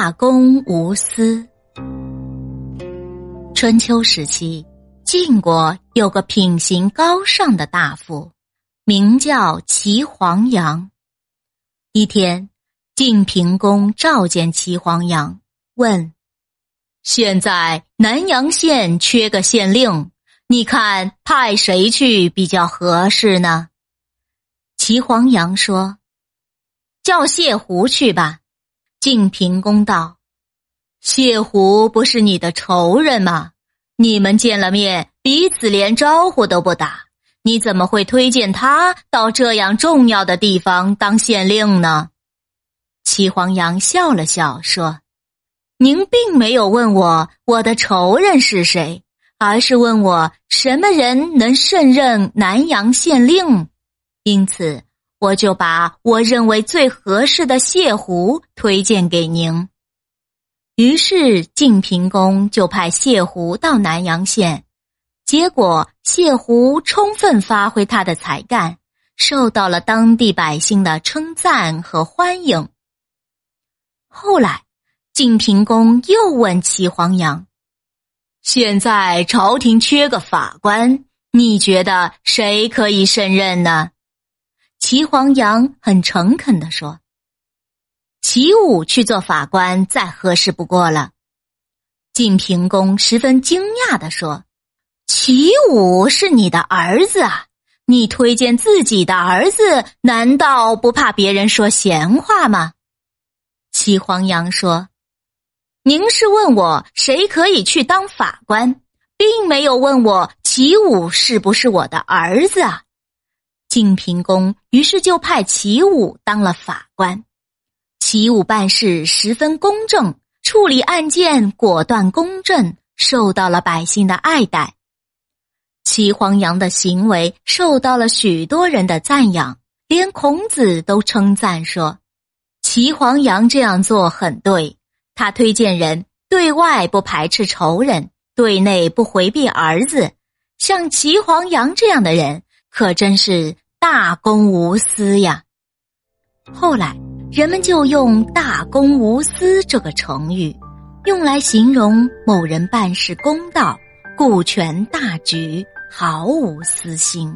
大公无私。春秋时期，晋国有个品行高尚的大夫，名叫齐黄羊。一天，晋平公召见齐黄羊，问：“现在南阳县缺个县令，你看派谁去比较合适呢？”齐黄羊说：“叫谢胡去吧。”晋平公道：“谢胡不是你的仇人吗？你们见了面，彼此连招呼都不打，你怎么会推荐他到这样重要的地方当县令呢？”齐黄羊笑了笑说：“您并没有问我我的仇人是谁，而是问我什么人能胜任南阳县令，因此。”我就把我认为最合适的谢胡推荐给您。于是晋平公就派谢胡到南阳县，结果谢胡充分发挥他的才干，受到了当地百姓的称赞和欢迎。后来，晋平公又问齐黄羊：“现在朝廷缺个法官，你觉得谁可以胜任呢？”齐黄羊很诚恳地说：“齐武去做法官再合适不过了。”晋平公十分惊讶地说：“齐武是你的儿子啊！你推荐自己的儿子，难道不怕别人说闲话吗？”齐黄羊说：“您是问我谁可以去当法官，并没有问我齐武是不是我的儿子啊。”晋平公于是就派齐武当了法官。齐武办事十分公正，处理案件果断公正，受到了百姓的爱戴。齐黄羊的行为受到了许多人的赞扬，连孔子都称赞说：“齐黄羊这样做很对。他推荐人对外不排斥仇人，对内不回避儿子。像齐黄羊这样的人。”可真是大公无私呀！后来人们就用“大公无私”这个成语，用来形容某人办事公道、顾全大局、毫无私心。